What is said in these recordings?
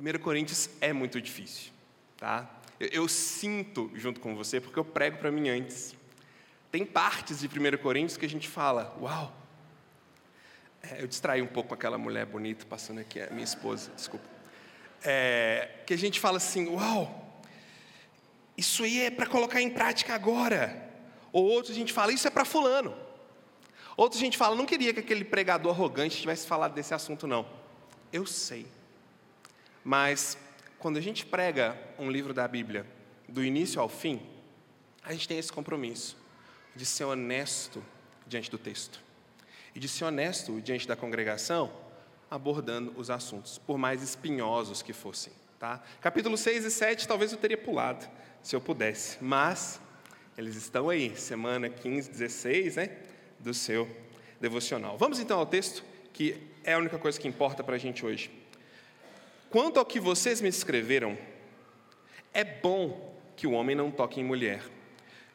1 Coríntios é muito difícil, tá? Eu, eu sinto junto com você, porque eu prego para mim antes. Tem partes de 1 Coríntios que a gente fala, uau. É, eu distraí um pouco aquela mulher bonita passando aqui, minha esposa, desculpa. É, que a gente fala assim, uau, isso aí é para colocar em prática agora. Ou outros a gente fala, isso é para fulano. Outros a gente fala, não queria que aquele pregador arrogante tivesse falado desse assunto, não. Eu sei. Mas quando a gente prega um livro da Bíblia, do início ao fim, a gente tem esse compromisso de ser honesto diante do texto e de ser honesto diante da congregação, abordando os assuntos, por mais espinhosos que fossem. Tá? Capítulo 6 e 7 talvez eu teria pulado, se eu pudesse, mas eles estão aí, semana 15, 16, né, do seu devocional. Vamos então ao texto, que é a única coisa que importa para a gente hoje. Quanto ao que vocês me escreveram, é bom que o homem não toque em mulher.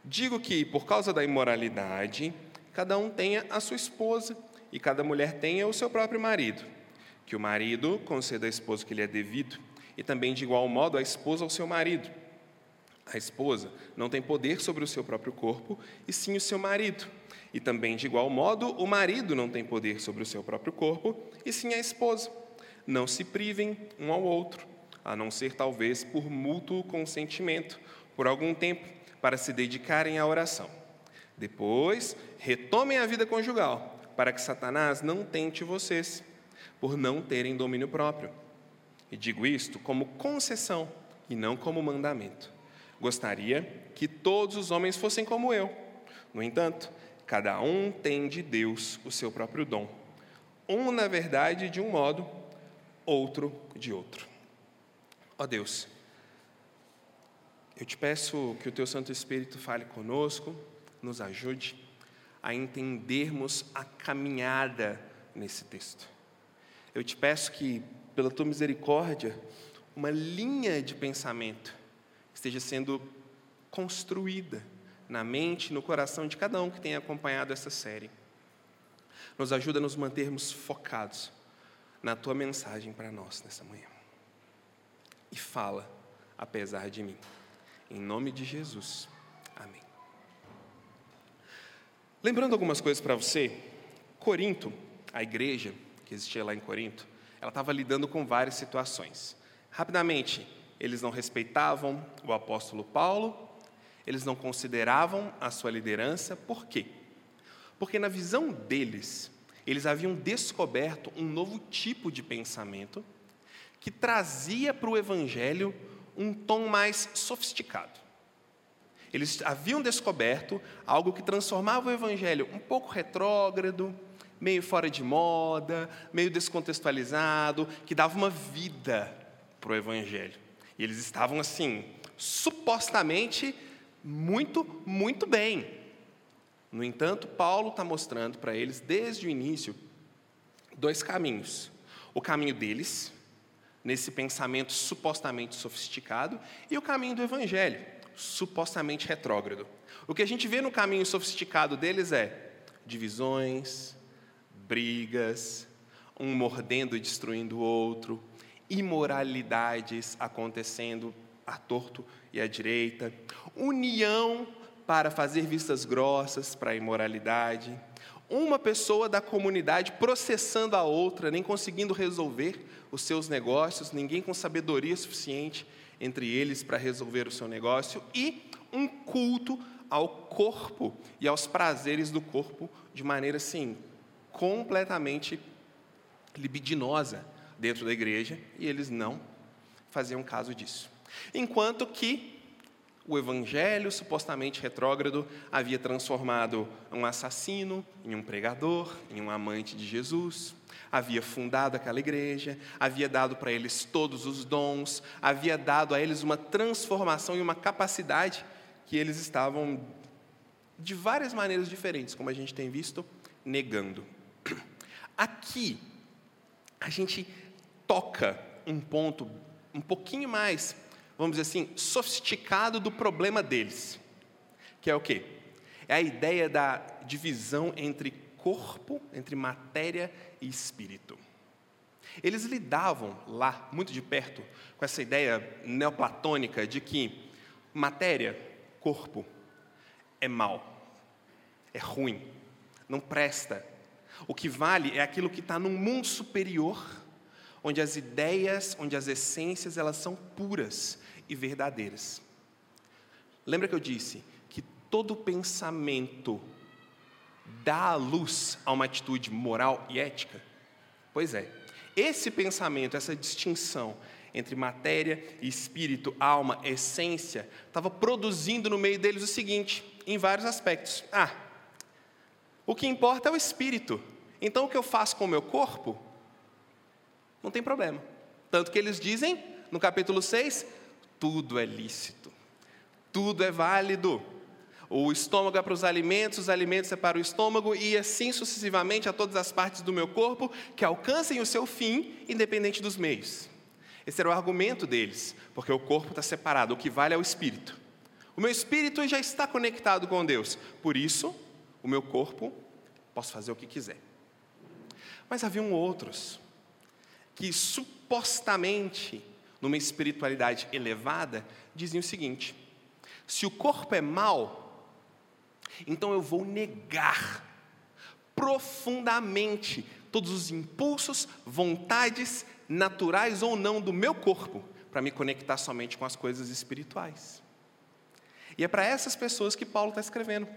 Digo que, por causa da imoralidade, cada um tenha a sua esposa e cada mulher tenha o seu próprio marido. Que o marido conceda à esposa que lhe é devido, e também de igual modo a esposa ao seu marido. A esposa não tem poder sobre o seu próprio corpo, e sim o seu marido. E também de igual modo o marido não tem poder sobre o seu próprio corpo, e sim a esposa. Não se privem um ao outro, a não ser talvez por mútuo consentimento, por algum tempo, para se dedicarem à oração. Depois, retomem a vida conjugal, para que Satanás não tente vocês, por não terem domínio próprio. E digo isto como concessão e não como mandamento. Gostaria que todos os homens fossem como eu. No entanto, cada um tem de Deus o seu próprio dom. Um, na verdade, de um modo, outro de outro. Ó Deus, eu te peço que o teu Santo Espírito fale conosco, nos ajude a entendermos a caminhada nesse texto. Eu te peço que, pela tua misericórdia, uma linha de pensamento esteja sendo construída na mente e no coração de cada um que tem acompanhado essa série. Nos ajuda a nos mantermos focados na tua mensagem para nós nessa manhã. E fala, apesar de mim. Em nome de Jesus. Amém. Lembrando algumas coisas para você, Corinto, a igreja que existia lá em Corinto, ela estava lidando com várias situações. Rapidamente, eles não respeitavam o apóstolo Paulo, eles não consideravam a sua liderança, por quê? Porque na visão deles, eles haviam descoberto um novo tipo de pensamento que trazia para o Evangelho um tom mais sofisticado. Eles haviam descoberto algo que transformava o Evangelho um pouco retrógrado, meio fora de moda, meio descontextualizado, que dava uma vida para o Evangelho. E eles estavam assim, supostamente muito, muito bem. No entanto, Paulo está mostrando para eles, desde o início, dois caminhos. O caminho deles, nesse pensamento supostamente sofisticado, e o caminho do Evangelho, supostamente retrógrado. O que a gente vê no caminho sofisticado deles é divisões, brigas, um mordendo e destruindo o outro, imoralidades acontecendo à torto e à direita, união para fazer vistas grossas para a imoralidade, uma pessoa da comunidade processando a outra, nem conseguindo resolver os seus negócios, ninguém com sabedoria suficiente entre eles para resolver o seu negócio, e um culto ao corpo e aos prazeres do corpo de maneira assim, completamente libidinosa dentro da igreja, e eles não faziam caso disso. Enquanto que o evangelho supostamente retrógrado havia transformado um assassino em um pregador, em um amante de Jesus, havia fundado aquela igreja, havia dado para eles todos os dons, havia dado a eles uma transformação e uma capacidade que eles estavam, de várias maneiras diferentes, como a gente tem visto, negando. Aqui, a gente toca um ponto um pouquinho mais, vamos dizer assim, sofisticado do problema deles, que é o quê? É a ideia da divisão entre corpo, entre matéria e espírito. Eles lidavam lá, muito de perto, com essa ideia neoplatônica de que matéria, corpo, é mal, é ruim, não presta. O que vale é aquilo que está num mundo superior, onde as ideias, onde as essências, elas são puras e verdadeiras. Lembra que eu disse que todo pensamento dá luz a uma atitude moral e ética? Pois é, esse pensamento, essa distinção entre matéria e espírito, alma, essência, estava produzindo no meio deles o seguinte, em vários aspectos. Ah, o que importa é o espírito. Então o que eu faço com o meu corpo, não tem problema. Tanto que eles dizem, no capítulo 6, tudo é lícito, tudo é válido. O estômago é para os alimentos, os alimentos é para o estômago, e assim sucessivamente a todas as partes do meu corpo que alcancem o seu fim, independente dos meios. Esse era o argumento deles, porque o corpo está separado, o que vale é o espírito. O meu espírito já está conectado com Deus, por isso, o meu corpo, posso fazer o que quiser. Mas haviam outros, que supostamente, numa espiritualidade elevada, diziam o seguinte: se o corpo é mau, então eu vou negar profundamente todos os impulsos, vontades, naturais ou não, do meu corpo, para me conectar somente com as coisas espirituais. E é para essas pessoas que Paulo está escrevendo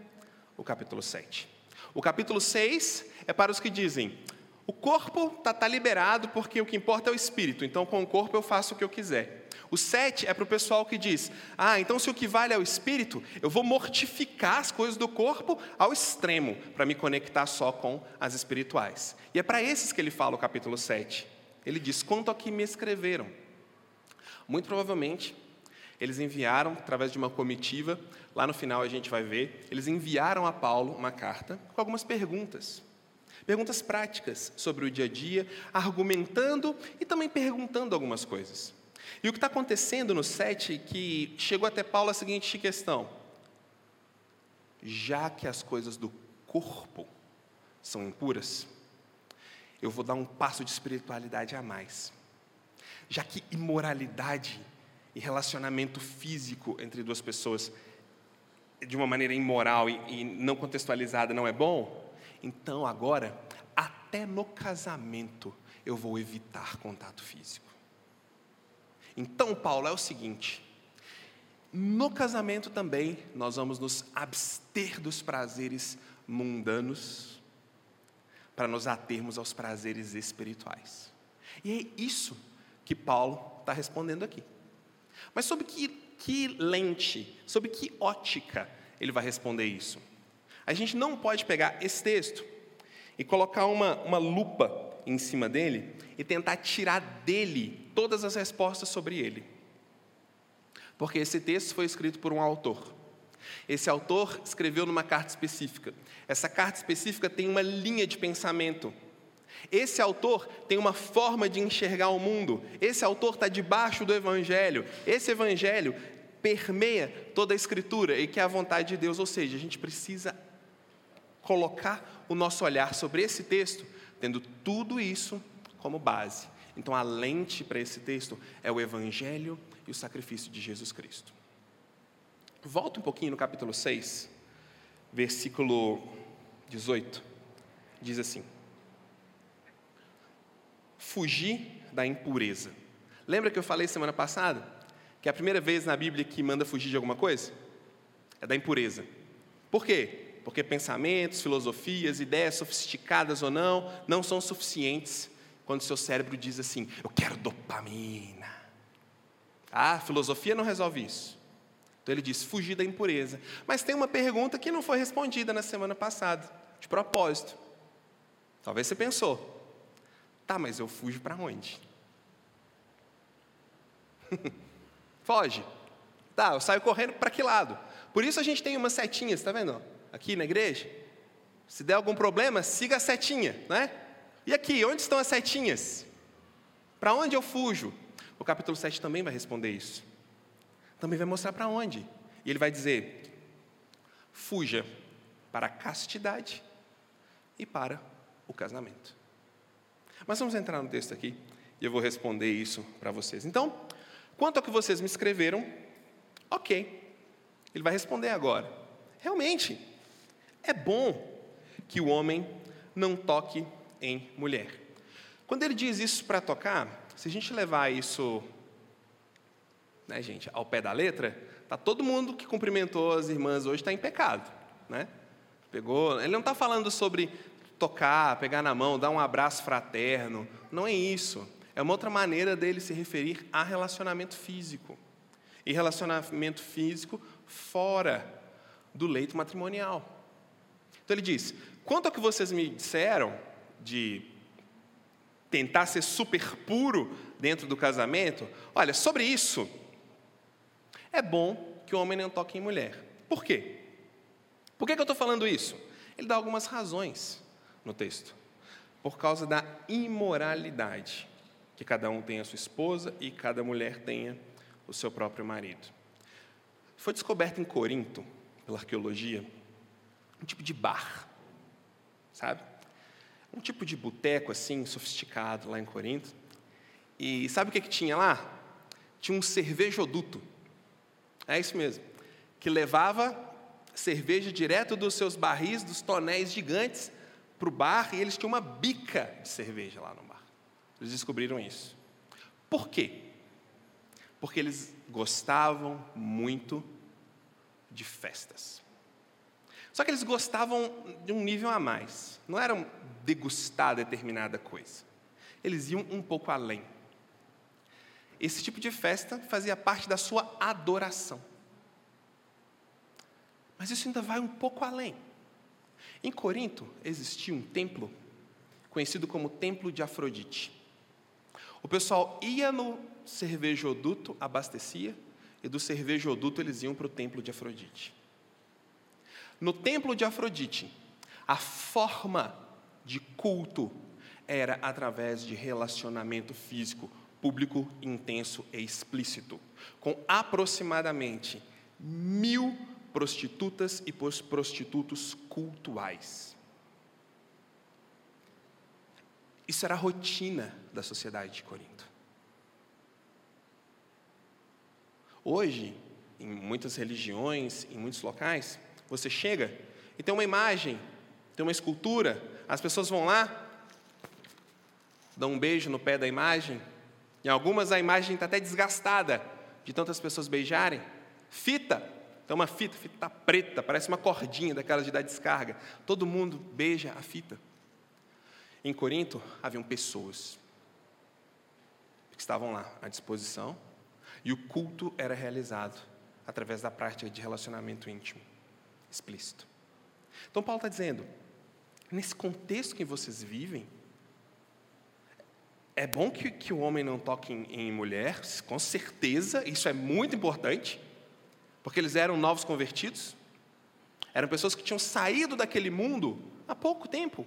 o capítulo 7. O capítulo 6 é para os que dizem: o corpo está tá liberado porque o que importa é o espírito, então com o corpo eu faço o que eu quiser. O 7 é para o pessoal que diz: ah, então se o que vale é o espírito, eu vou mortificar as coisas do corpo ao extremo, para me conectar só com as espirituais. E é para esses que ele fala o capítulo 7. Ele diz: quanto a que me escreveram. Muito provavelmente, eles enviaram, através de uma comitiva, lá no final a gente vai ver, eles enviaram a Paulo uma carta com algumas perguntas. Perguntas práticas sobre o dia a dia, argumentando e também perguntando algumas coisas. E o que está acontecendo no 7 é que chegou até Paulo a seguinte questão: já que as coisas do corpo são impuras, eu vou dar um passo de espiritualidade a mais. Já que imoralidade e relacionamento físico entre duas pessoas de uma maneira imoral e, e não contextualizada não é bom, então agora, até no casamento, eu vou evitar contato físico. Então, Paulo, é o seguinte: no casamento também nós vamos nos abster dos prazeres mundanos para nos atermos aos prazeres espirituais. E é isso que Paulo está respondendo aqui. Mas sob que, que lente, sob que ótica ele vai responder isso? A gente não pode pegar esse texto e colocar uma, uma lupa em cima dele e tentar tirar dele todas as respostas sobre ele. Porque esse texto foi escrito por um autor. Esse autor escreveu numa carta específica. Essa carta específica tem uma linha de pensamento. Esse autor tem uma forma de enxergar o mundo. Esse autor está debaixo do Evangelho. Esse Evangelho permeia toda a Escritura e que é a vontade de Deus. Ou seja, a gente precisa colocar o nosso olhar sobre esse texto tendo tudo isso como base. Então, a lente para esse texto é o Evangelho e o sacrifício de Jesus Cristo. Volta um pouquinho no capítulo 6, versículo 18. Diz assim: Fugir da impureza. Lembra que eu falei semana passada que é a primeira vez na Bíblia que manda fugir de alguma coisa? É da impureza. Por quê? Porque pensamentos, filosofias, ideias sofisticadas ou não, não são suficientes quando seu cérebro diz assim: eu quero dopamina. Ah, filosofia não resolve isso. Então ele diz: fugir da impureza. Mas tem uma pergunta que não foi respondida na semana passada, de propósito. Talvez você pensou: tá, mas eu fujo para onde? Foge. Tá, eu saio correndo para que lado? Por isso a gente tem umas setinhas, está vendo? Aqui na igreja? Se der algum problema, siga a setinha, né? E aqui, onde estão as setinhas? Para onde eu fujo? O capítulo 7 também vai responder isso. Também vai mostrar para onde. E ele vai dizer: fuja para a castidade e para o casamento. Mas vamos entrar no texto aqui. E eu vou responder isso para vocês. Então, quanto ao que vocês me escreveram, ok. Ele vai responder agora. Realmente, é bom que o homem não toque em mulher. Quando ele diz isso para tocar, se a gente levar isso, né, gente, ao pé da letra, tá todo mundo que cumprimentou as irmãs hoje está em pecado, né? Pegou, ele não está falando sobre tocar, pegar na mão, dar um abraço fraterno, não é isso. É uma outra maneira dele se referir a relacionamento físico. E relacionamento físico fora do leito matrimonial. Então ele diz: quanto ao que vocês me disseram de tentar ser super puro dentro do casamento, olha, sobre isso, é bom que o homem não toque em mulher. Por quê? Por que, eu estou falando isso? Ele dá algumas razões no texto. Por causa da imoralidade, que cada um tenha a sua esposa e cada mulher tenha o seu próprio marido. Foi descoberto em Corinto, pela arqueologia, um tipo de bar, sabe? Um tipo de boteco assim, sofisticado lá em Corinto. E sabe o que, que tinha lá? Tinha um cervejoduto. É isso mesmo. Que levava cerveja direto dos seus barris, dos tonéis gigantes, para o bar, e eles tinham uma bica de cerveja lá no bar. Eles descobriram isso. Por quê? Porque eles gostavam muito de festas. Só que eles gostavam de um nível a mais. Não eram degustar determinada coisa. Eles iam um pouco além. Esse tipo de festa fazia parte da sua adoração. Mas isso ainda vai um pouco além. Em Corinto existia um templo conhecido como Templo de Afrodite. O pessoal ia no cervejoduto, abastecia, e do cervejoduto eles iam para o Templo de Afrodite. No templo de Afrodite, a forma de culto era através de relacionamento físico, público, intenso e explícito, com aproximadamente mil prostitutas e prostitutos cultuais. Isso era a rotina da sociedade de Corinto. Hoje, em muitas religiões, em muitos locais, você chega e tem uma imagem, tem uma escultura, as pessoas vão lá, dão um beijo no pé da imagem, em algumas a imagem está até desgastada de tantas pessoas beijarem. Fita, tem uma fita, fita tá preta, parece uma cordinha daquelas de dar descarga. Todo mundo beija a fita. Em Corinto haviam pessoas que estavam lá à disposição e o culto era realizado através da prática de relacionamento íntimo explícito. Então, Paulo está dizendo: nesse contexto que vocês vivem, é bom que, que o homem não toque em, em mulher, com certeza, isso é muito importante, porque eles eram novos convertidos, eram pessoas que tinham saído daquele mundo há pouco tempo.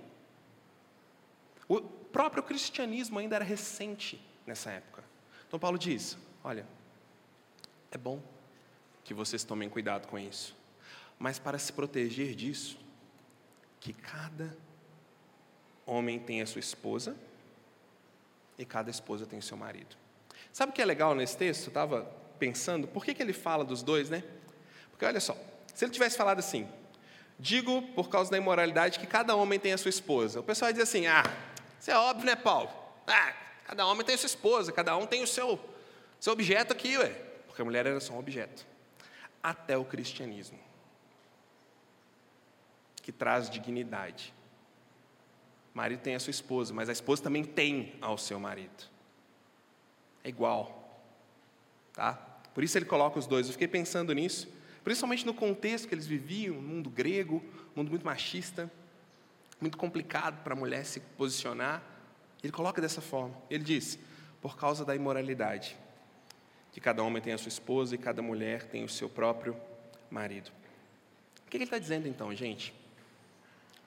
O próprio cristianismo ainda era recente nessa época. Então, Paulo diz: olha, é bom que vocês tomem cuidado com isso. Mas para se proteger disso, que cada homem tem a sua esposa e cada esposa tem o seu marido. Sabe o que é legal nesse texto? Eu estava pensando, por que, que ele fala dos dois, né? Porque olha só, se ele tivesse falado assim, digo por causa da imoralidade que cada homem tem a sua esposa, o pessoal vai dizer assim, ah, isso é óbvio, né, Paulo? Ah, cada homem tem a sua esposa, cada um tem o seu, seu objeto aqui, ué. Porque a mulher era só um objeto. Até o cristianismo que traz dignidade. O marido tem a sua esposa, mas a esposa também tem ao seu marido. É igual. Tá? Por isso ele coloca os dois. Eu fiquei pensando nisso, principalmente no contexto que eles viviam, um mundo grego, mundo muito machista, muito complicado para a mulher se posicionar. Ele coloca dessa forma. Ele diz: por causa da imoralidade, que cada homem tem a sua esposa e cada mulher tem o seu próprio marido. O que ele está dizendo então, gente?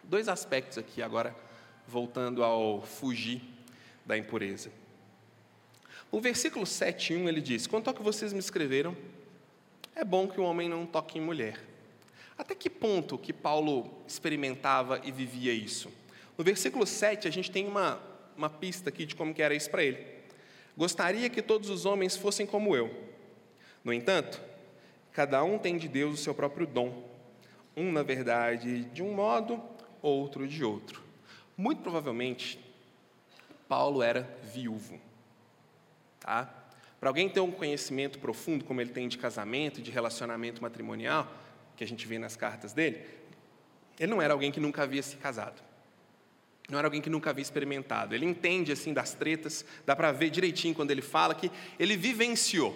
Dois aspectos aqui agora, voltando ao fugir da impureza. No versículo 7:1 ele diz: Quanto ao que vocês me escreveram, é bom que o homem não toque em mulher. Até que ponto que Paulo experimentava e vivia isso? No versículo 7 a gente tem uma, uma pista aqui de como que era isso para ele. Gostaria que todos os homens fossem como eu. No entanto, cada um tem de Deus o seu próprio dom. Um, na verdade, de um modo, outro de outro. Muito provavelmente, Paulo era viúvo. Tá? Para alguém ter um conhecimento profundo, como ele tem de casamento, de relacionamento matrimonial, que a gente vê nas cartas dele, ele não era alguém que nunca havia se casado. Não era alguém que nunca havia experimentado. Ele entende assim das tretas, dá para ver direitinho quando ele fala que ele vivenciou,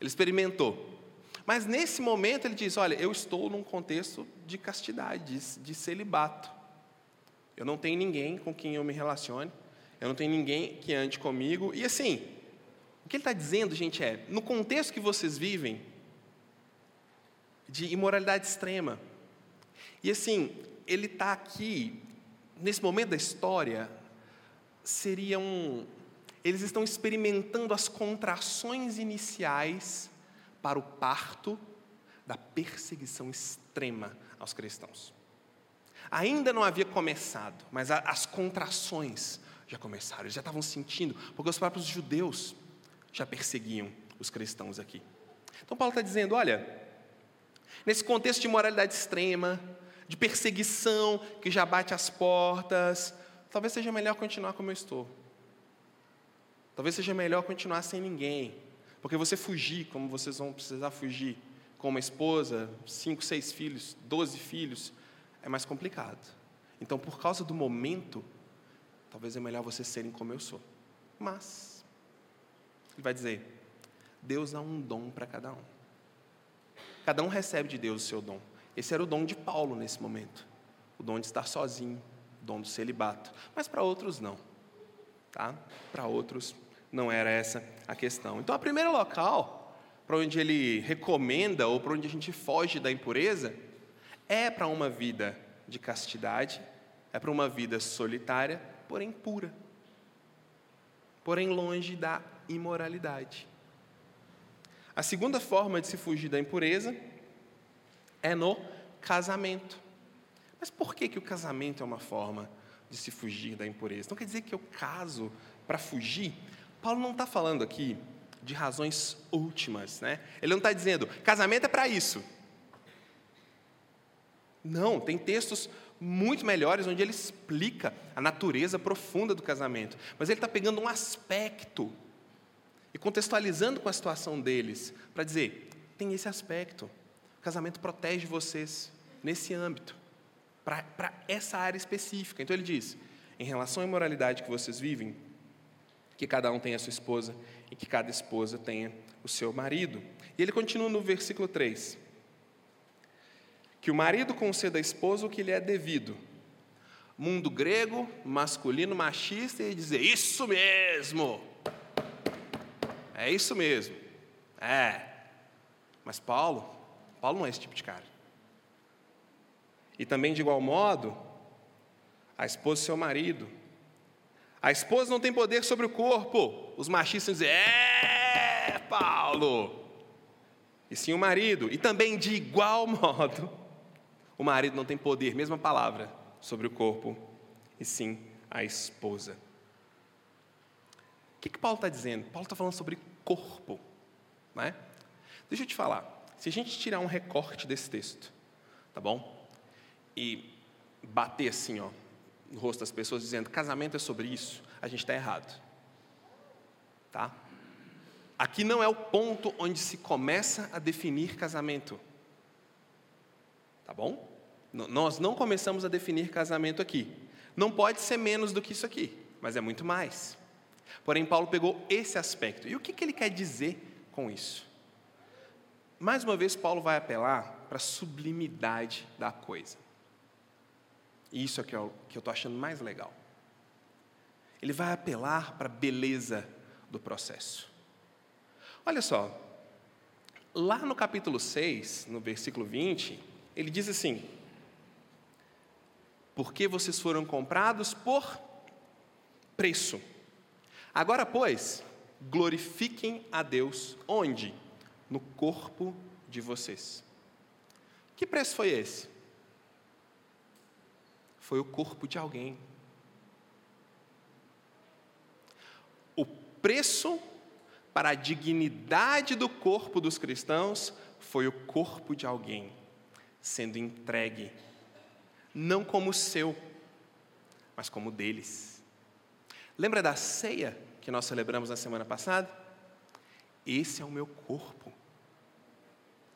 ele experimentou. Mas nesse momento ele diz: Olha, eu estou num contexto de castidade, de, celibato. Eu não tenho ninguém com quem eu me relacione, eu não tenho ninguém que ande comigo. E assim, o que ele está dizendo, gente, é: no contexto que vocês vivem, de imoralidade extrema, e assim, ele está aqui nesse momento da história, seriam. Eles estão experimentando as contrações iniciais para o parto da perseguição extrema aos cristãos. Ainda não havia começado, mas as contrações já começaram, eles já estavam sentindo, porque os próprios judeus já perseguiam os cristãos aqui. Então Paulo está dizendo: olha, nesse contexto de moralidade extrema, de perseguição que já bate as portas, talvez seja melhor continuar como eu estou. Talvez seja melhor continuar sem ninguém, porque você fugir, como vocês vão precisar fugir, com uma esposa, cinco, seis filhos, doze filhos, é mais complicado. Então, por causa do momento, talvez é melhor vocês serem como eu sou. Mas, ele vai dizer: Deus dá um dom para cada um. Cada um recebe de Deus o seu dom. Esse era o dom de Paulo nesse momento. O dom de estar sozinho, o dom do celibato. Mas para outros não. Tá? Para outros não era essa a questão. Então, o primeiro local para onde ele recomenda ou para onde a gente foge da impureza é para uma vida de castidade, é para uma vida solitária, porém pura. Porém longe da imoralidade. A segunda forma de se fugir da impureza é no casamento. Mas por que, que o casamento é uma forma de se fugir da impureza? Não quer dizer que eu caso para fugir? Paulo não está falando aqui de razões últimas, né? Ele não está dizendo casamento é para isso. Não, tem textos muito melhores onde ele explica a natureza profunda do casamento. Mas ele está pegando um aspecto e contextualizando com a situação deles para dizer: tem esse aspecto. O casamento protege vocês nesse âmbito, para essa área específica. Então ele diz: em relação à imoralidade que vocês vivem, que cada um tenha a sua esposa e que cada esposa tenha o seu marido. E ele continua no versículo 3: que o marido conceda à esposa o que lhe é devido. Mundo grego, masculino, machista, e dizer: Isso mesmo! É isso mesmo. É. Mas Paulo, Paulo não é esse tipo de cara. E também, de igual modo, a esposa e seu marido. A esposa não tem poder sobre o corpo. Os machistas dizem, é, Paulo. E sim o marido. E também, de igual modo, o marido não tem poder, mesma palavra, sobre o corpo, e sim a esposa. O que, que Paulo está dizendo? Paulo está falando sobre corpo. Não é? Deixa eu te falar. Se a gente tirar um recorte desse texto, tá bom? E bater assim, ó, no rosto das pessoas dizendo casamento é sobre isso, a gente está errado. Tá? Aqui não é o ponto onde se começa a definir casamento. Tá bom? Nós não começamos a definir casamento aqui. Não pode ser menos do que isso aqui, mas é muito mais. Porém, Paulo pegou esse aspecto. E o que, que ele quer dizer com isso? Mais uma vez, Paulo vai apelar para a sublimidade da coisa. E isso é que eu estou achando mais legal. Ele vai apelar para a beleza do processo. Olha só, lá no capítulo 6, no versículo 20, ele diz assim: Porque vocês foram comprados por preço. Agora, pois, glorifiquem a Deus onde? no corpo de vocês. Que preço foi esse? Foi o corpo de alguém. O preço para a dignidade do corpo dos cristãos foi o corpo de alguém sendo entregue, não como seu, mas como deles. Lembra da ceia que nós celebramos na semana passada? Esse é o meu corpo,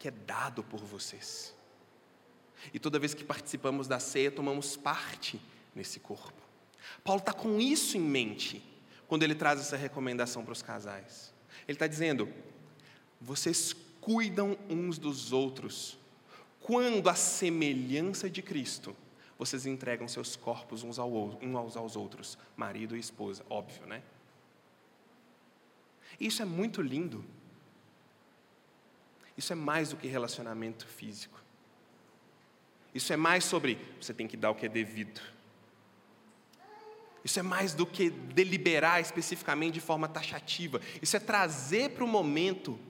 que é dado por vocês. E toda vez que participamos da ceia, tomamos parte nesse corpo. Paulo está com isso em mente quando ele traz essa recomendação para os casais. Ele está dizendo: vocês cuidam uns dos outros, quando a semelhança de Cristo, vocês entregam seus corpos uns, ao, aos outros, marido e esposa, óbvio, né? Isso é muito lindo. Isso é mais do que relacionamento físico. Isso é mais sobre você tem que dar o que é devido. Isso é mais do que deliberar especificamente de forma taxativa. Isso é trazer para o momento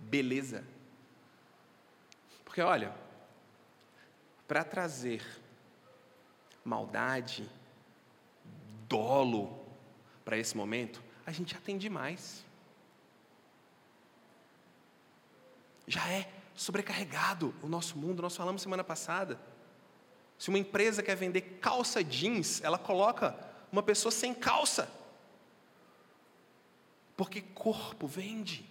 beleza. Porque olha, para trazer maldade, dolo para esse momento, a gente já tem demais. Já é sobrecarregado o nosso mundo, nós falamos semana passada. Se uma empresa quer vender calça jeans, ela coloca uma pessoa sem calça. Porque corpo vende.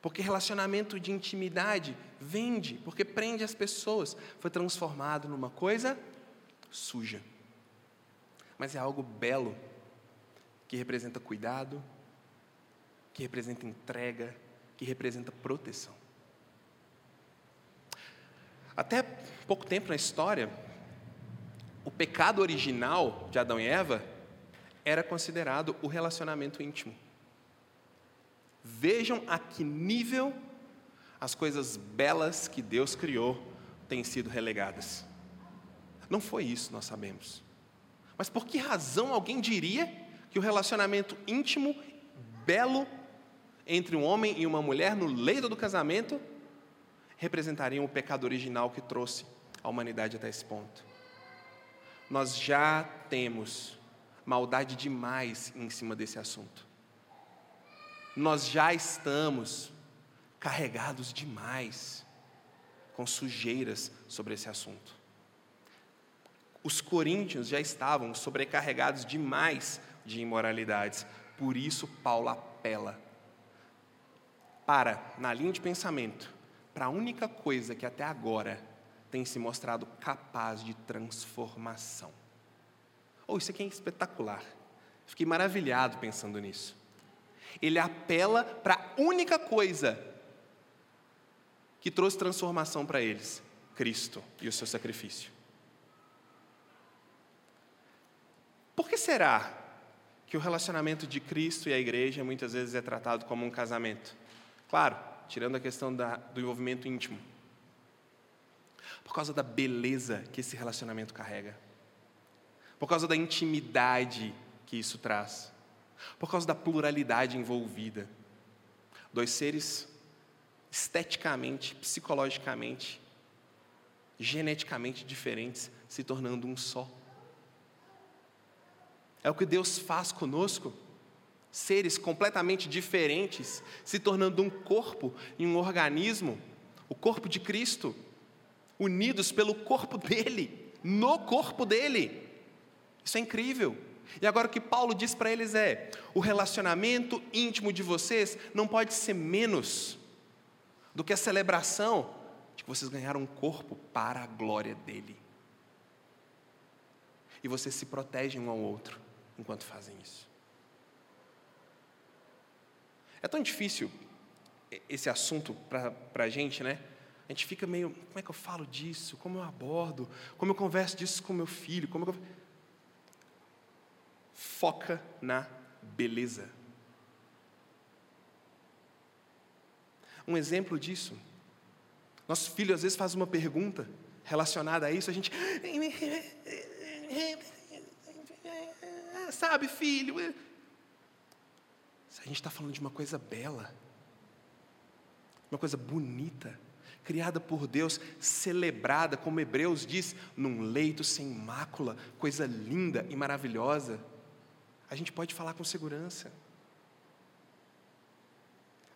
Porque relacionamento de intimidade vende, porque prende as pessoas. Foi transformado numa coisa suja. Mas é algo belo, que representa cuidado, que representa entrega, que representa proteção. Até pouco tempo na história, o pecado original de Adão e Eva era considerado o relacionamento íntimo. Vejam a que nível as coisas belas que Deus criou têm sido relegadas. Não foi isso, nós sabemos. Mas por que razão alguém diria que o relacionamento íntimo, belo, entre um homem e uma mulher no leito do casamento, representaria o pecado original que trouxe a humanidade até esse ponto? Nós já temos maldade demais em cima desse assunto nós já estamos carregados demais com sujeiras sobre esse assunto. Os coríntios já estavam sobrecarregados demais de imoralidades, por isso Paulo apela para, na linha de pensamento, para a única coisa que até agora tem se mostrado capaz de transformação. Oh, isso aqui é espetacular. Fiquei maravilhado pensando nisso. Ele apela para a única coisa que trouxe transformação para eles: Cristo e o seu sacrifício. Por que será que o relacionamento de Cristo e a igreja muitas vezes é tratado como um casamento? Claro, tirando a questão da, do envolvimento íntimo. Por causa da beleza que esse relacionamento carrega. Por causa da intimidade que isso traz por causa da pluralidade envolvida. Dois seres esteticamente, psicologicamente, geneticamente diferentes, se tornando um só. É o que Deus faz conosco. Seres completamente diferentes, se tornando um corpo e um organismo, o corpo de Cristo, unidos pelo corpo dele, no corpo dele. Isso é incrível. E agora o que Paulo diz para eles é: o relacionamento íntimo de vocês não pode ser menos do que a celebração de que vocês ganharam um corpo para a glória dele. E vocês se protegem um ao outro enquanto fazem isso. É tão difícil esse assunto para a gente, né? A gente fica meio, como é que eu falo disso? Como eu abordo? Como eu converso disso com meu filho? Como eu foca na beleza. Um exemplo disso, nosso filho às vezes faz uma pergunta relacionada a isso, a gente. Sabe, filho? A gente está falando de uma coisa bela, uma coisa bonita, criada por Deus, celebrada, como Hebreus diz, num leito sem mácula, coisa linda e maravilhosa. a gente pode falar com segurança.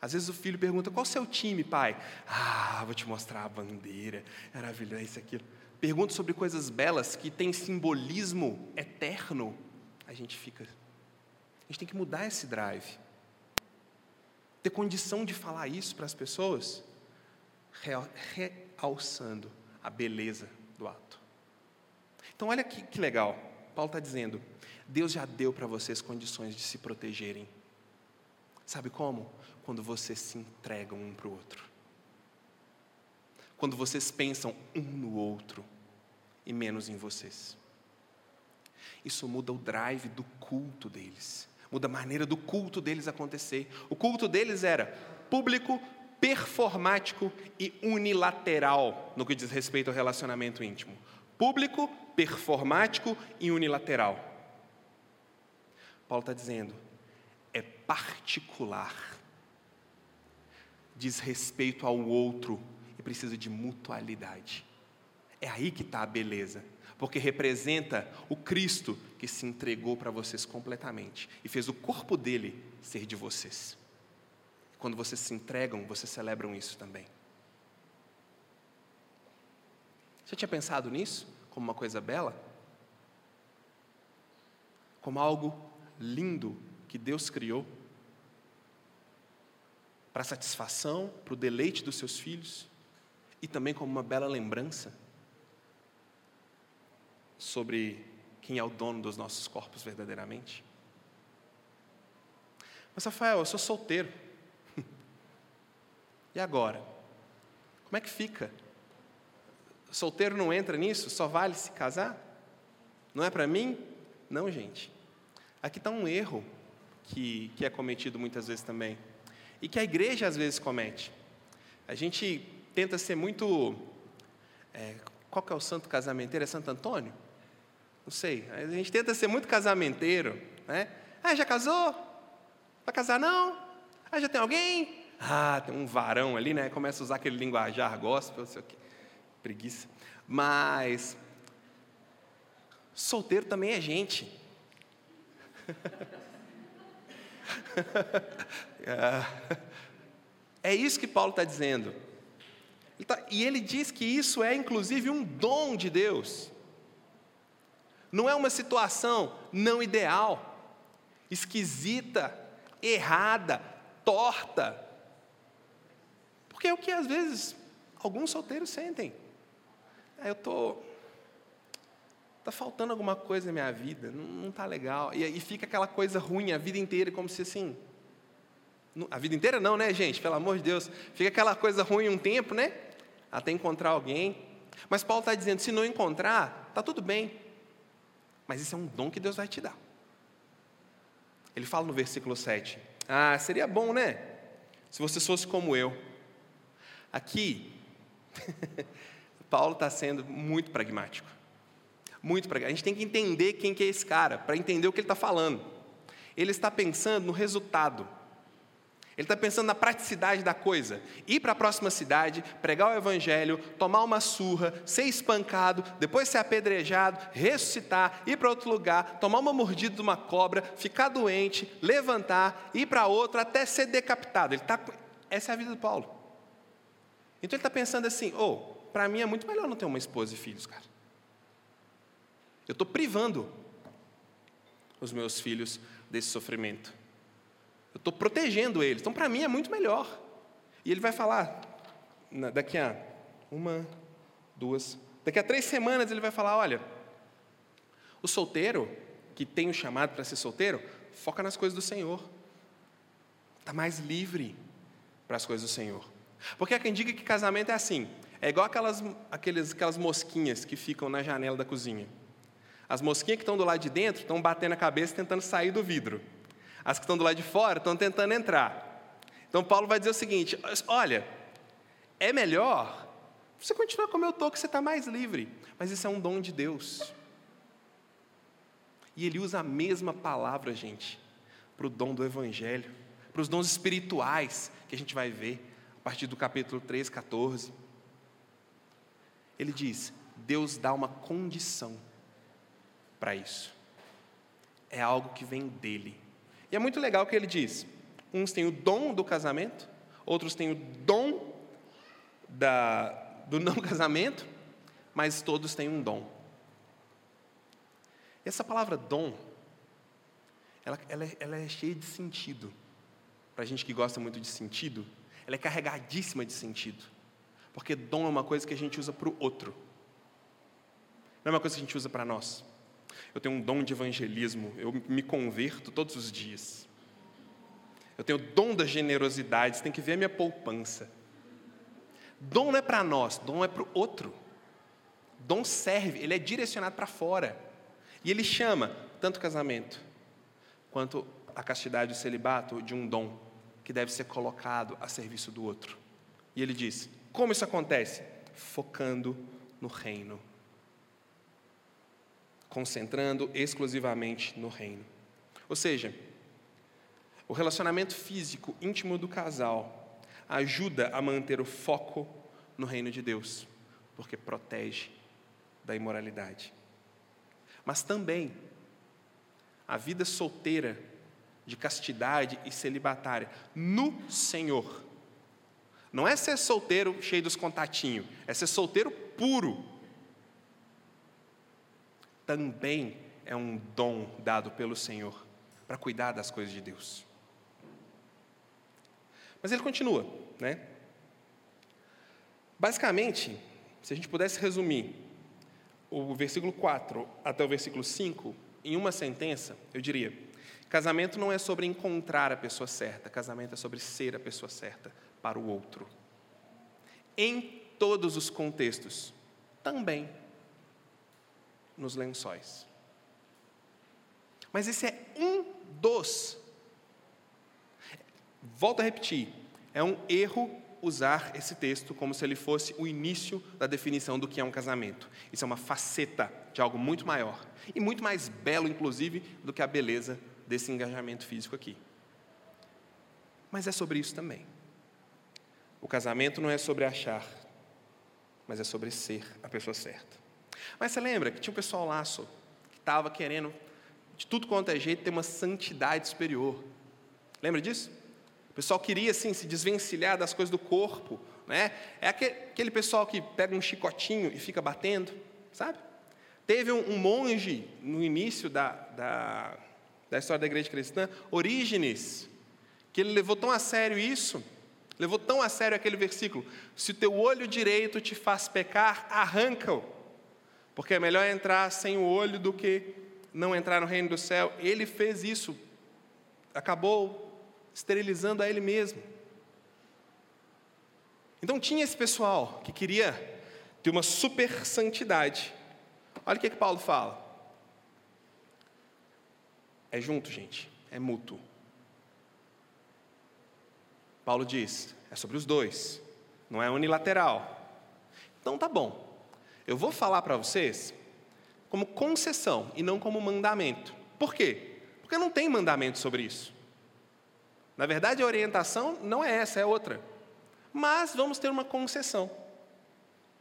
Às vezes o filho pergunta: qual é o seu time, pai? Ah, vou te mostrar a bandeira, maravilhoso, isso, aquilo. Pergunta sobre coisas belas que têm simbolismo eterno. A gente fica. A gente tem que mudar esse drive. Ter condição de falar isso para as pessoas, realçando a beleza do ato. Então, olha que, que legal. Paulo está dizendo: Deus já deu para vocês condições de se protegerem. Sabe como? Quando vocês se entregam um para o outro. Quando vocês pensam um no outro e menos em vocês. Isso muda o drive do culto deles, muda a maneira do culto deles acontecer. O culto deles era público, performático e unilateral no que diz respeito ao relacionamento íntimo. Público, performático e unilateral. Paulo está dizendo, é particular, diz respeito ao outro e precisa de mutualidade. É aí que está a beleza, porque representa o Cristo que se entregou para vocês completamente e fez o corpo dele ser de vocês. Quando vocês se entregam, vocês celebram isso também. Você tinha pensado nisso como uma coisa bela? Como algo lindo que Deus criou para satisfação, para o deleite dos seus filhos e também como uma bela lembrança sobre quem é o dono dos nossos corpos verdadeiramente. Mas, Rafael, eu sou solteiro. E agora? Como é que fica? Solteiro não entra nisso? Só vale se casar? Não é para mim? Não, gente. Aqui está um erro que, que é cometido muitas vezes também. E que a igreja às vezes comete. A gente tenta ser muito. É, qual que é o santo casamenteiro? É Santo Antônio? Não sei. A gente tenta ser muito casamenteiro. Né? Ah, já casou? Vai casar não? Ah, já tem alguém? ah, tem um varão ali, né? Começa a usar aquele linguajar gospel, sei o quê. Preguiça. Mas solteiro também é gente. é isso que Paulo está dizendo. Tá, e ele diz que isso é inclusive um dom de Deus. Não é uma situação não ideal, esquisita, errada, torta, porque é o que às vezes alguns solteiros sentem. É, eu tô tá faltando alguma coisa na minha vida, não está legal. E, e fica aquela coisa ruim a vida inteira, como se assim. A vida inteira não, né, gente? Pelo amor de Deus. Fica aquela coisa ruim um tempo, né? Até encontrar alguém. Mas Paulo está dizendo: se não encontrar, tá tudo bem. Mas isso é um dom que Deus vai te dar. Ele fala no versículo 7. Ah, seria bom, né? Se você fosse como eu Aqui, Paulo está sendo muito pragmático. Muito pragmático. A gente tem que entender quem que é esse cara, para entender o que ele está falando. Ele está pensando no resultado. Ele está pensando na praticidade da coisa. Ir para a próxima cidade, pregar o evangelho, tomar uma surra, ser espancado, depois ser apedrejado, ressuscitar, ir para outro lugar, tomar uma mordida de uma cobra, ficar doente, levantar, ir para outro, até ser decapitado. Ele tá... Essa é a vida do Paulo. Então ele está pensando assim: oh, para mim é muito melhor não ter uma esposa e filhos, cara. Eu estou privando os meus filhos desse sofrimento. Eu estou protegendo eles. Então, para mim é muito melhor. E ele vai falar, daqui a uma, duas, daqui a três semanas ele vai falar: olha, o solteiro que tem o chamado para ser solteiro, foca nas coisas do Senhor. Está mais livre para as coisas do Senhor. Porque há quem diga que casamento é assim. É igual aquelas, aqueles, aquelas mosquinhas que ficam na janela da cozinha. As mosquinhas que estão do lado de dentro estão batendo a cabeça tentando sair do vidro. As que estão do lado de fora estão tentando entrar. Então Paulo vai dizer o seguinte: olha, é melhor você continuar como eu estou, que você está mais livre. Mas isso é um dom de Deus. E ele usa a mesma palavra, gente, para o dom do Evangelho, para os dons espirituais que a gente vai ver a partir do capítulo 3, 14. Ele diz: Deus dá uma condição para isso. é algo que vem dele. E é muito legal que ele diz: uns têm o dom do casamento, outros têm o dom da, do não casamento, mas todos têm um dom. Essa palavra dom, ela, ela, é, ela é cheia de sentido. Para a gente que gosta muito de sentido, ela é carregadíssima de sentido. Porque dom é uma coisa que a gente usa para o outro, não é uma coisa que a gente usa para nós. Eu tenho um dom de evangelismo, eu me converto todos os dias. Eu tenho dom da generosidade, você tem que ver a minha poupança. Dom não é para nós, dom é para o outro. Dom serve, ele é direcionado para fora. E ele chama tanto o casamento quanto a castidade e o celibato de um dom que deve ser colocado a serviço do outro. E ele diz: como isso acontece? Focando no reino concentrando exclusivamente no reino. Ou seja, o relacionamento físico íntimo do casal ajuda a manter o foco no reino de Deus, porque protege da imoralidade. Mas também a vida solteira, de castidade e celibatária no Senhor. Não é ser solteiro cheio dos contatinhos, é ser solteiro puro, também é um dom dado pelo Senhor para cuidar das coisas de Deus. Mas ele continua, né? Basicamente, se a gente pudesse resumir o versículo 4 até o versículo 5 em uma sentença, eu diria: casamento não é sobre encontrar a pessoa certa, casamento é sobre ser a pessoa certa para o outro. Em todos os contextos, também nos lençóis. Mas esse é um dos. Volto a repetir, é um erro usar esse texto como se ele fosse o início da definição do que é um casamento. Isso é uma faceta de algo muito maior e muito mais belo, inclusive, do que a beleza desse engajamento físico aqui. Mas é sobre isso também. O casamento não é sobre achar, mas é sobre ser a pessoa certa. Mas você lembra que tinha um pessoal só, que estava querendo, de tudo quanto é jeito, ter uma santidade superior. Lembra disso? O pessoal queria assim se desvencilhar das coisas do corpo, né? É aquele pessoal que pega um chicotinho e fica batendo, sabe? Teve um, monge no início da, da, da história da igreja cristã, Orígenes, que ele levou tão a sério isso, levou tão a sério aquele versículo: se o teu olho direito te faz pecar, arranca-o porque é melhor entrar sem o olho do que não entrar no reino do céu. Ele fez isso, acabou esterilizando a ele mesmo. Então tinha esse pessoal que queria ter uma super santidade. Olha o que, que Paulo fala. É junto, gente, é mútuo. Paulo diz, é sobre os dois, não é unilateral. Então tá bom. Eu vou falar para vocês como concessão e não como mandamento. Por quê? Porque não tem mandamento sobre isso. Na verdade, a orientação não é essa, é outra. Mas vamos ter uma concessão.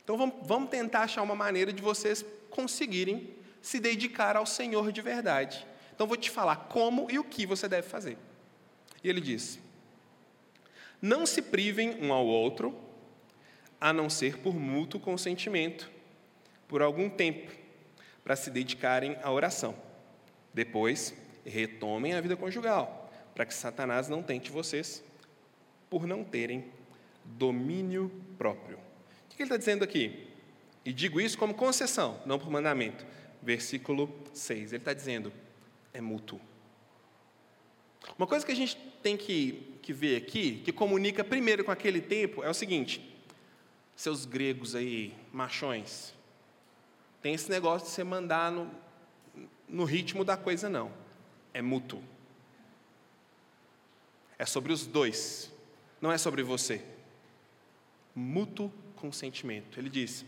Então vamos, tentar achar uma maneira de vocês conseguirem se dedicar ao Senhor de verdade. Então vou te falar como e o que você deve fazer. E ele diz: Não se privem um ao outro, a não ser por mútuo consentimento por algum tempo para se dedicarem à oração. Depois, retomem a vida conjugal, para que Satanás não tente vocês por não terem domínio próprio. O que ele está dizendo aqui? E digo isso como concessão, não por mandamento. Versículo 6. Ele está dizendo: é mútuo. Uma coisa que a gente tem que, que ver aqui, que comunica primeiro com aquele tempo, é o seguinte: seus gregos aí, machões, tem esse negócio de você mandar no, no ritmo da coisa, não. É mútuo. É sobre os dois, não é sobre você. Mútuo consentimento. Ele diz: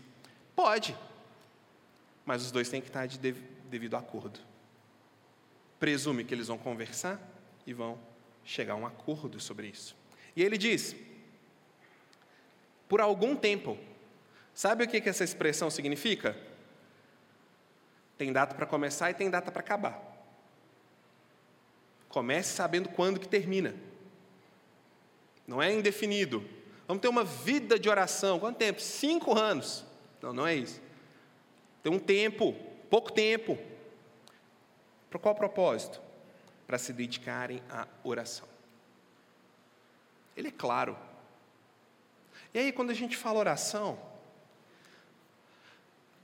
pode, mas os dois têm que estar de devido acordo. Presume que eles vão conversar e vão chegar a um acordo sobre isso. E ele diz: por algum tempo. Sabe o que essa expressão significa? Tem data para começar e tem data para acabar. Comece sabendo quando que termina. Não é indefinido. Vamos ter uma vida de oração. Quanto tempo? Cinco anos. Não, não é isso. Tem um tempo, pouco tempo. Para qual propósito? Para se dedicarem à oração. Ele é claro. E aí, quando a gente fala oração,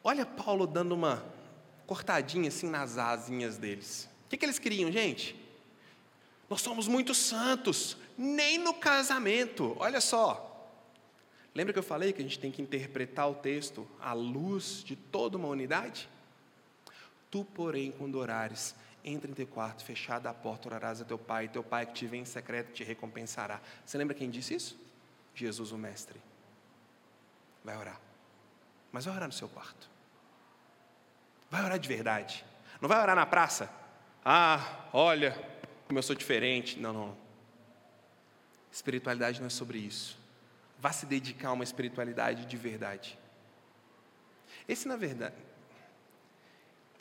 olha Paulo dando uma cortadinha assim nas asinhas deles. O que, que eles queriam, gente? Nós somos muito santos, nem no casamento. Olha só. Lembra que eu falei que a gente tem que interpretar o texto à luz de toda uma unidade? Tu, porém, quando orares, entra em teu quarto, fechada a porta, orarás a teu pai, teu pai que te vem em secreto te recompensará. Você lembra quem disse isso? Jesus, o Mestre. Vai orar. Mas vai orar no seu quarto. Vai orar de verdade. Não vai orar na praça. Ah, olha, como eu sou diferente. Não, não. Espiritualidade não é sobre isso. Vá se dedicar a uma espiritualidade de verdade. Esse, na verdade,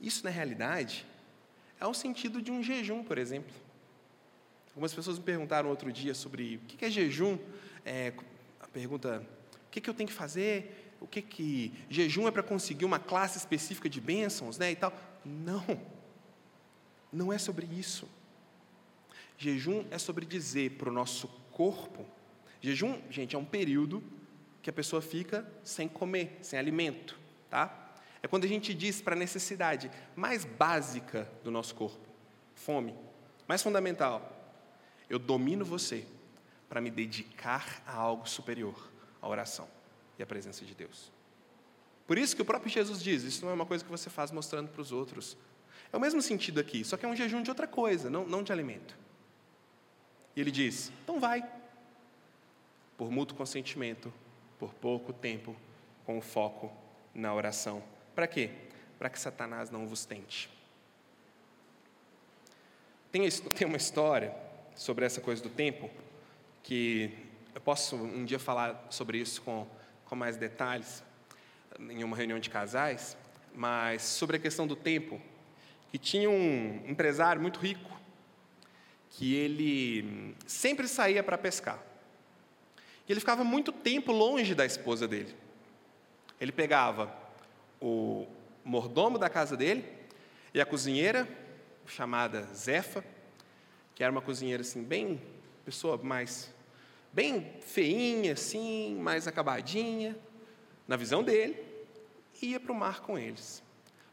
isso na realidade é o sentido de um jejum, por exemplo. Algumas pessoas me perguntaram outro dia sobre o que é jejum. É, a pergunta: o que, eu tenho que fazer? O que que jejum é para conseguir uma classe específica de bênçãos, né? E tal? Não. Não é sobre isso. Jejum é sobre dizer para o nosso corpo. Jejum, gente, é um período que a pessoa fica sem comer, sem alimento, tá? É quando a gente diz para a necessidade mais básica do nosso corpo, fome, mais fundamental. Eu domino você para me dedicar a algo superior, a oração e a presença de Deus. Por isso que o próprio Jesus diz: isso não é uma coisa que você faz mostrando para os outros. É o mesmo sentido aqui, só que é um jejum de outra coisa, não, não de alimento. E ele diz: então vai, por mútuo consentimento, por pouco tempo, com foco na oração para quê? Para que Satanás não vos tente. Tem, tem uma história sobre essa coisa do tempo, que eu posso um dia falar sobre isso com, com mais detalhes, em uma reunião de casais, mas sobre a questão do tempo, que tinha um empresário muito rico, que ele sempre saía para pescar. E ele ficava muito tempo longe da esposa dele. Ele pegava o mordomo da casa dele e a cozinheira, chamada Zefa, que era uma cozinheira assim, bem, pessoa mais, bem feinha assim, mais acabadinha, na visão dele, e ia para o mar com eles.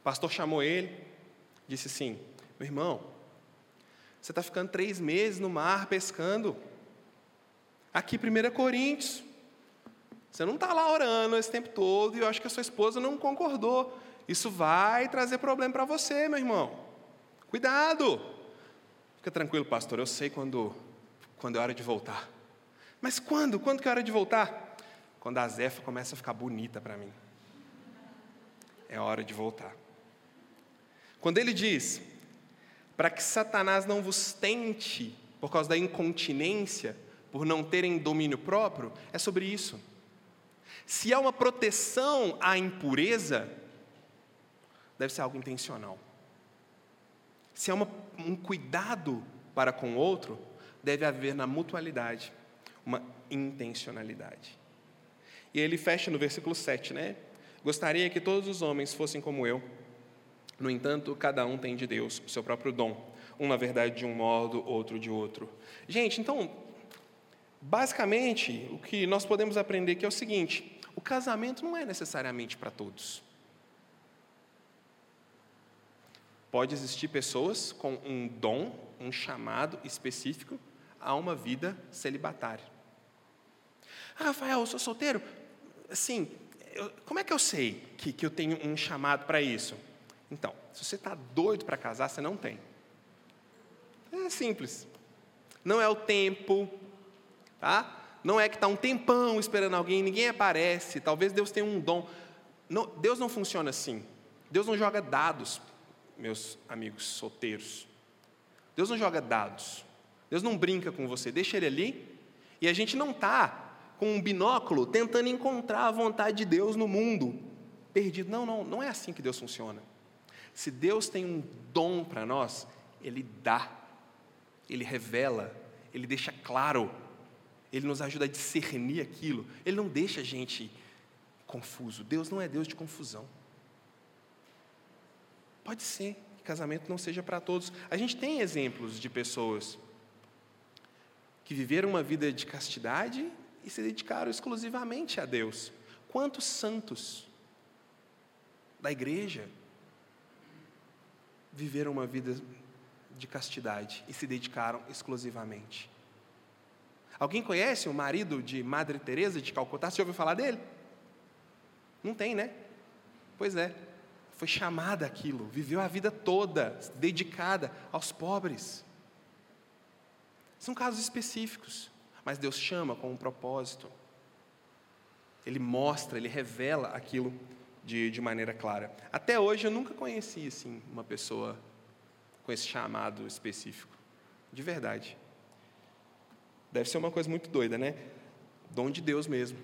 O pastor chamou ele, disse assim: meu irmão, você está ficando três meses no mar pescando. Aqui, 1 Coríntios, você não está lá orando esse tempo todo e eu acho que a sua esposa não concordou. Isso vai trazer problema para você, meu irmão. Cuidado! Fica tranquilo, pastor, eu sei quando, quando é hora de voltar. Mas quando? Quando que é hora de voltar? Quando a Zefa começa a ficar bonita para mim. É hora de voltar. Quando ele diz, para que Satanás não vos tente por causa da incontinência, por não terem domínio próprio, é sobre isso. Se há uma proteção à impureza, deve ser algo intencional. Se há uma, um cuidado para com o outro, deve haver na mutualidade uma intencionalidade. E ele fecha no versículo 7, né? Gostaria que todos os homens fossem como eu. No entanto, cada um tem de Deus o seu próprio dom. Um, na verdade, de um modo, outro de outro. Gente, então, basicamente, o que nós podemos aprender aqui é o seguinte: o casamento não é necessariamente para todos. Pode existir pessoas com um dom, um chamado específico a uma vida celibatária. Ah, Rafael, eu sou solteiro? Assim, eu, como é que eu sei que, que eu tenho um chamado para isso? Então, se você está doido para casar, você não tem. É simples. Não é o tempo, tá? Não é que está um tempão esperando alguém, ninguém aparece. Talvez Deus tenha um dom. Não, Deus não funciona assim. Deus não joga dados, meus amigos solteiros. Deus não joga dados. Deus não brinca com você. Deixa ele ali. E a gente não está com um binóculo tentando encontrar a vontade de Deus no mundo. Perdido. Não, não, não é assim que Deus funciona. Se Deus tem um dom para nós, Ele dá. ele revela, ele deixa claro, ele nos ajuda a discernir aquilo, ele não deixa a gente confuso. Deus não é Deus de confusão. Pode ser que casamento não seja para todos. A gente tem exemplos de pessoas que viveram uma vida de castidade e se dedicaram exclusivamente a Deus. Quantos santos da igreja viveram uma vida de castidade e se dedicaram exclusivamente? Alguém conhece o marido de Madre Teresa de Calcutá? Você ouviu falar dele? Não tem, né? Pois é. Foi chamada aquilo, viveu a vida toda dedicada aos pobres. São casos específicos, mas Deus chama com um propósito. Ele mostra, ele revela aquilo de, de maneira clara. Até hoje eu nunca conheci assim, uma pessoa com esse chamado específico. De verdade. Deve ser uma coisa muito doida, né? Dom de Deus mesmo.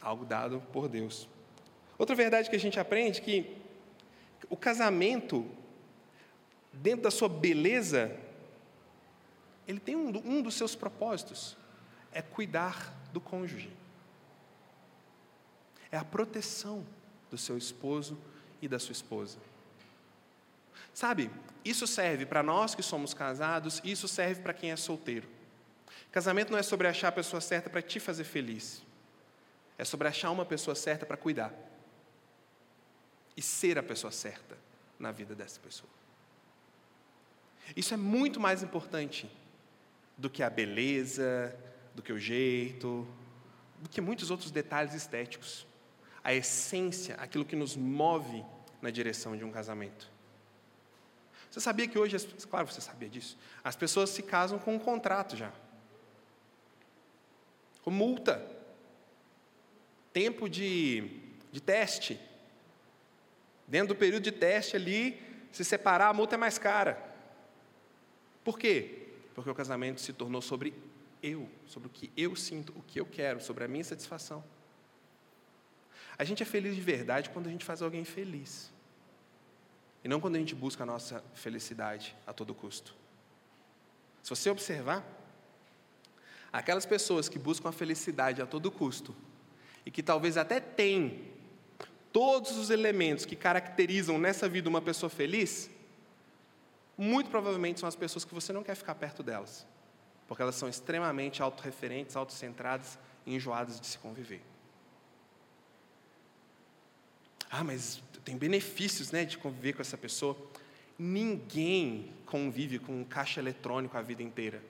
Algo dado por Deus. Outra verdade que a gente aprende é que o casamento, dentro da sua beleza, ele tem um, um dos seus propósitos, é cuidar do cônjuge. É a proteção do seu esposo e da sua esposa. Sabe, isso serve para nós que somos casados, isso serve para quem é solteiro. Casamento não é sobre achar a pessoa certa para te fazer feliz. É sobre achar uma pessoa certa para cuidar. E ser a pessoa certa na vida dessa pessoa. Isso é muito mais importante do que a beleza, do que o jeito, do que muitos outros detalhes estéticos. A essência, aquilo que nos move na direção de um casamento. Você sabia que hoje, claro, você sabia disso, as pessoas se casam com um contrato já. Com multa. Tempo de, de teste. Dentro do período de teste ali, se separar, a multa é mais cara. Por quê? Porque o casamento se tornou sobre eu, sobre o que eu sinto, o que eu quero, sobre a minha satisfação. A gente é feliz de verdade quando a gente faz alguém feliz. E não quando a gente busca a nossa felicidade a todo custo. Se você observar, aquelas pessoas que buscam a felicidade a todo custo, e que talvez até têm todos os elementos que caracterizam nessa vida uma pessoa feliz, muito provavelmente são as pessoas que você não quer ficar perto delas, porque elas são extremamente autorreferentes, autocentradas e enjoadas de se conviver. Ah, mas tem benefícios né, de conviver com essa pessoa. Ninguém convive com um caixa eletrônico a vida inteira.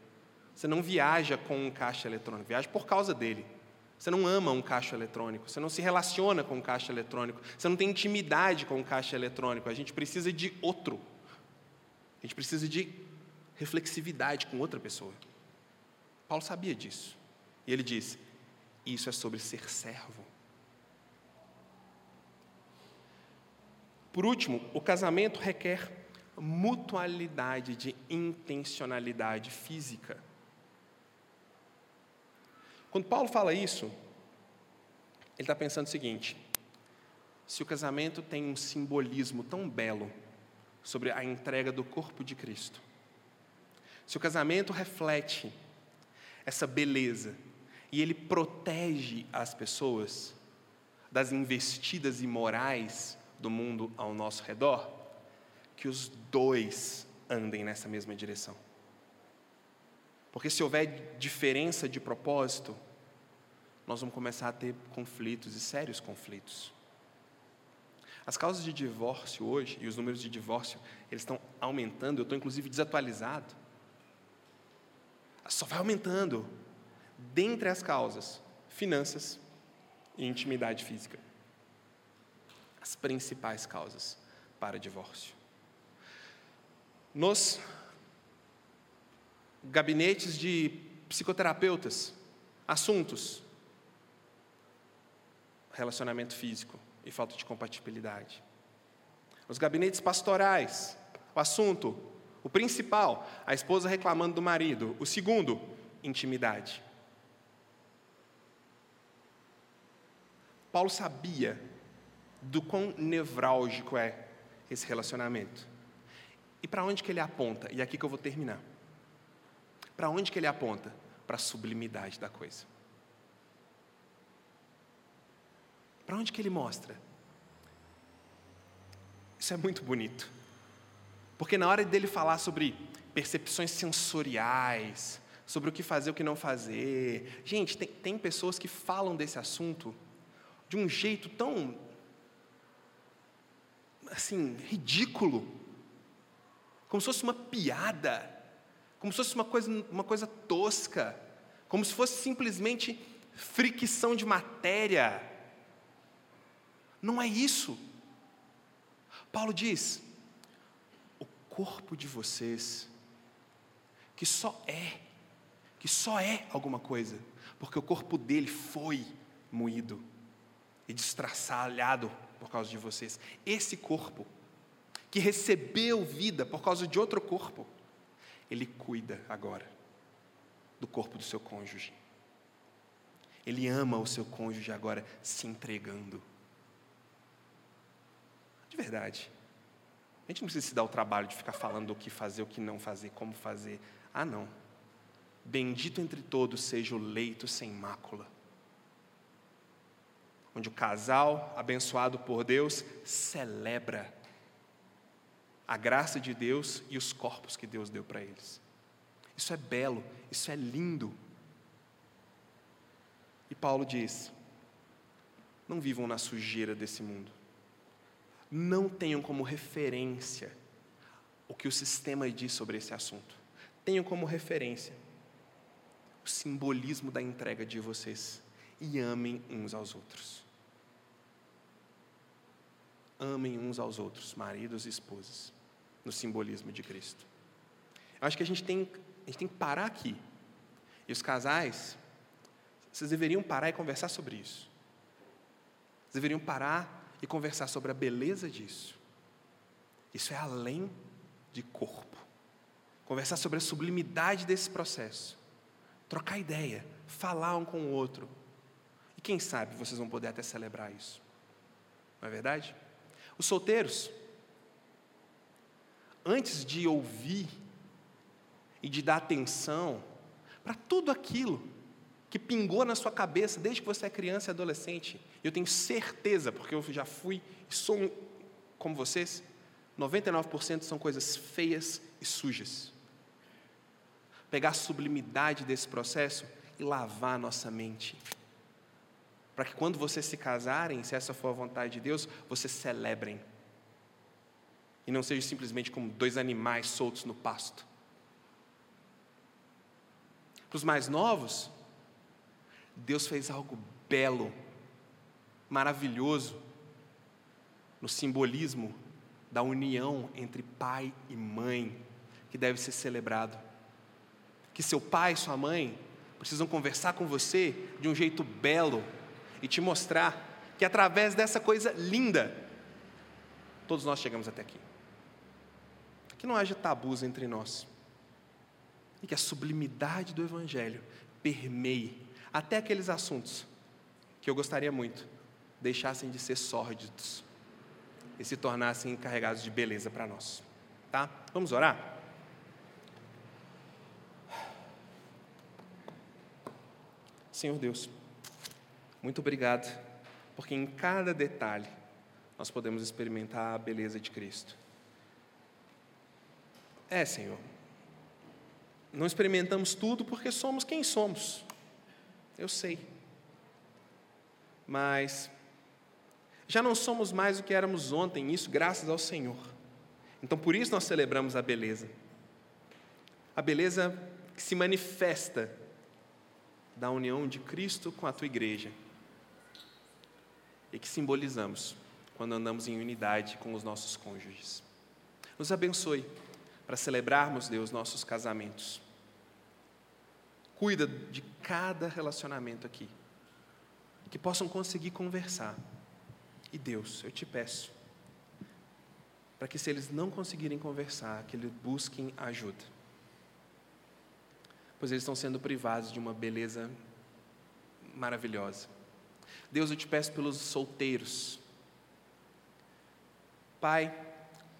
Você não viaja com um caixa eletrônico, viaja por causa dele. Você não ama um caixa eletrônico, você não se relaciona com um caixa eletrônico, você não tem intimidade com um caixa eletrônico. A gente precisa de outro. A gente precisa de reflexividade com outra pessoa. Paulo sabia disso. E ele diz: Isso é sobre ser servo. Por último, o casamento requer mutualidade de intencionalidade física. Quando Paulo fala isso, ele está pensando o seguinte: se o casamento tem um simbolismo tão belo sobre a entrega do corpo de Cristo, se o casamento reflete essa beleza e ele protege as pessoas das investidas imorais do mundo ao nosso redor, que os dois andem nessa mesma direção. Porque se houver diferença de propósito, nós vamos começar a ter conflitos e sérios conflitos. As causas de divórcio hoje e os números de divórcio, eles estão aumentando, eu estou inclusive desatualizado. Só vai aumentando. Dentre as causas, finanças e intimidade física. As principais causas para divórcio. Nos gabinetes de psicoterapeutas, assuntos: relacionamento físico e falta de compatibilidade. Nos gabinetes pastorais, o assunto, o principal, a esposa reclamando do marido. O segundo, intimidade. Paulo sabia do quão nevrálgico é esse relacionamento. E para onde que ele aponta? E é aqui que eu vou terminar. Para onde que ele aponta? Para a sublimidade da coisa. Para onde que ele mostra? Isso é muito bonito. Porque na hora dele falar sobre percepções sensoriais, sobre o que fazer o que não fazer. Gente, tem, tem pessoas que falam desse assunto de um jeito tão. assim, ridículo. Como se fosse uma piada. Como se fosse uma coisa, uma coisa tosca. Como se fosse simplesmente fricção de matéria. Não é isso. Paulo diz: o corpo de vocês, que só é que só é alguma coisa, porque o corpo dele foi moído e destraçalhado por causa de vocês. Esse corpo, que recebeu vida por causa de outro corpo, ele cuida agora do corpo do seu cônjuge. Ele ama o seu cônjuge agora se entregando. De verdade. A gente não precisa se dar o trabalho de ficar falando o que fazer, o que não fazer, como fazer. Ah, não. Bendito entre todos seja o leito sem mácula, onde o casal, abençoado por Deus, celebra a graça de Deus e os corpos que Deus deu para eles. Isso é belo, isso é lindo. E Paulo diz: não vivam na sujeira desse mundo, não tenham como referência o que o sistema diz sobre esse assunto, tenham como referência o simbolismo da entrega de vocês e amem uns aos outros. Amem uns aos outros, maridos e esposas, no simbolismo de Cristo. Eu acho que a gente tem, a gente tem que parar aqui. E os casais, vocês deveriam parar e conversar sobre isso. Vocês deveriam parar e conversar sobre a beleza disso. Isso é além de corpo. Conversar sobre a sublimidade desse processo trocar ideia, falar um com o outro. E quem sabe vocês vão poder até celebrar isso. Não é verdade? Os solteiros, antes de ouvir e de dar atenção para tudo aquilo que pingou na sua cabeça desde que você é criança e adolescente, eu tenho certeza, porque eu já fui e sou como vocês, 99% são coisas feias e sujas pegar a sublimidade desse processo e lavar a nossa mente. Para que quando vocês se casarem, se essa for a vontade de Deus, vocês celebrem. E não seja simplesmente como dois animais soltos no pasto. Para os mais novos, Deus fez algo belo, maravilhoso, no simbolismo da união entre pai e mãe, que deve ser celebrado que seu pai e sua mãe precisam conversar com você de um jeito belo e te mostrar que através dessa coisa linda, todos nós chegamos até aqui. Que não haja tabus entre nós. E que a sublimidade do Evangelho permeie até aqueles assuntos que eu gostaria muito deixassem de ser sórdidos e se tornassem encarregados de beleza para nós. Tá? Vamos orar? Senhor Deus, muito obrigado, porque em cada detalhe nós podemos experimentar a beleza de Cristo. É, Senhor, não experimentamos tudo porque somos quem somos, eu sei, mas já não somos mais o que éramos ontem, isso graças ao Senhor. Então por isso nós celebramos a beleza, a beleza que se manifesta da união de Cristo com a tua igreja e que simbolizamos quando andamos em unidade com os nossos cônjuges. Nos abençoe para celebrarmos, Deus, nossos casamentos. Cuida de cada relacionamento aqui, que possam conseguir conversar. E Deus, eu te peço, para que se eles não conseguirem conversar, que eles busquem ajuda pois eles estão sendo privados de uma beleza maravilhosa. Deus, eu te peço pelos solteiros. Pai,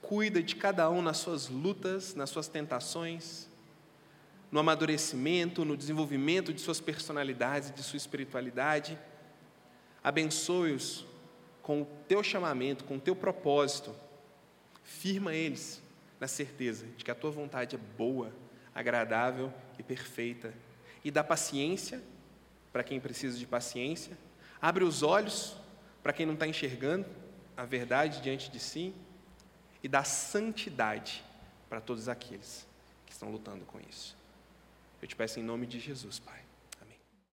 cuida de cada um nas suas lutas, nas suas tentações, no amadurecimento, no desenvolvimento de suas personalidades, de sua espiritualidade. Abençoe-os com o teu chamamento, com o teu propósito. Firma eles na certeza de que a tua vontade é boa, agradável e perfeita. E dá paciência para quem precisa de paciência. Abre os olhos para quem não está enxergando a verdade diante de si. E dá santidade para todos aqueles que estão lutando com isso. Eu te peço em nome de Jesus, Pai.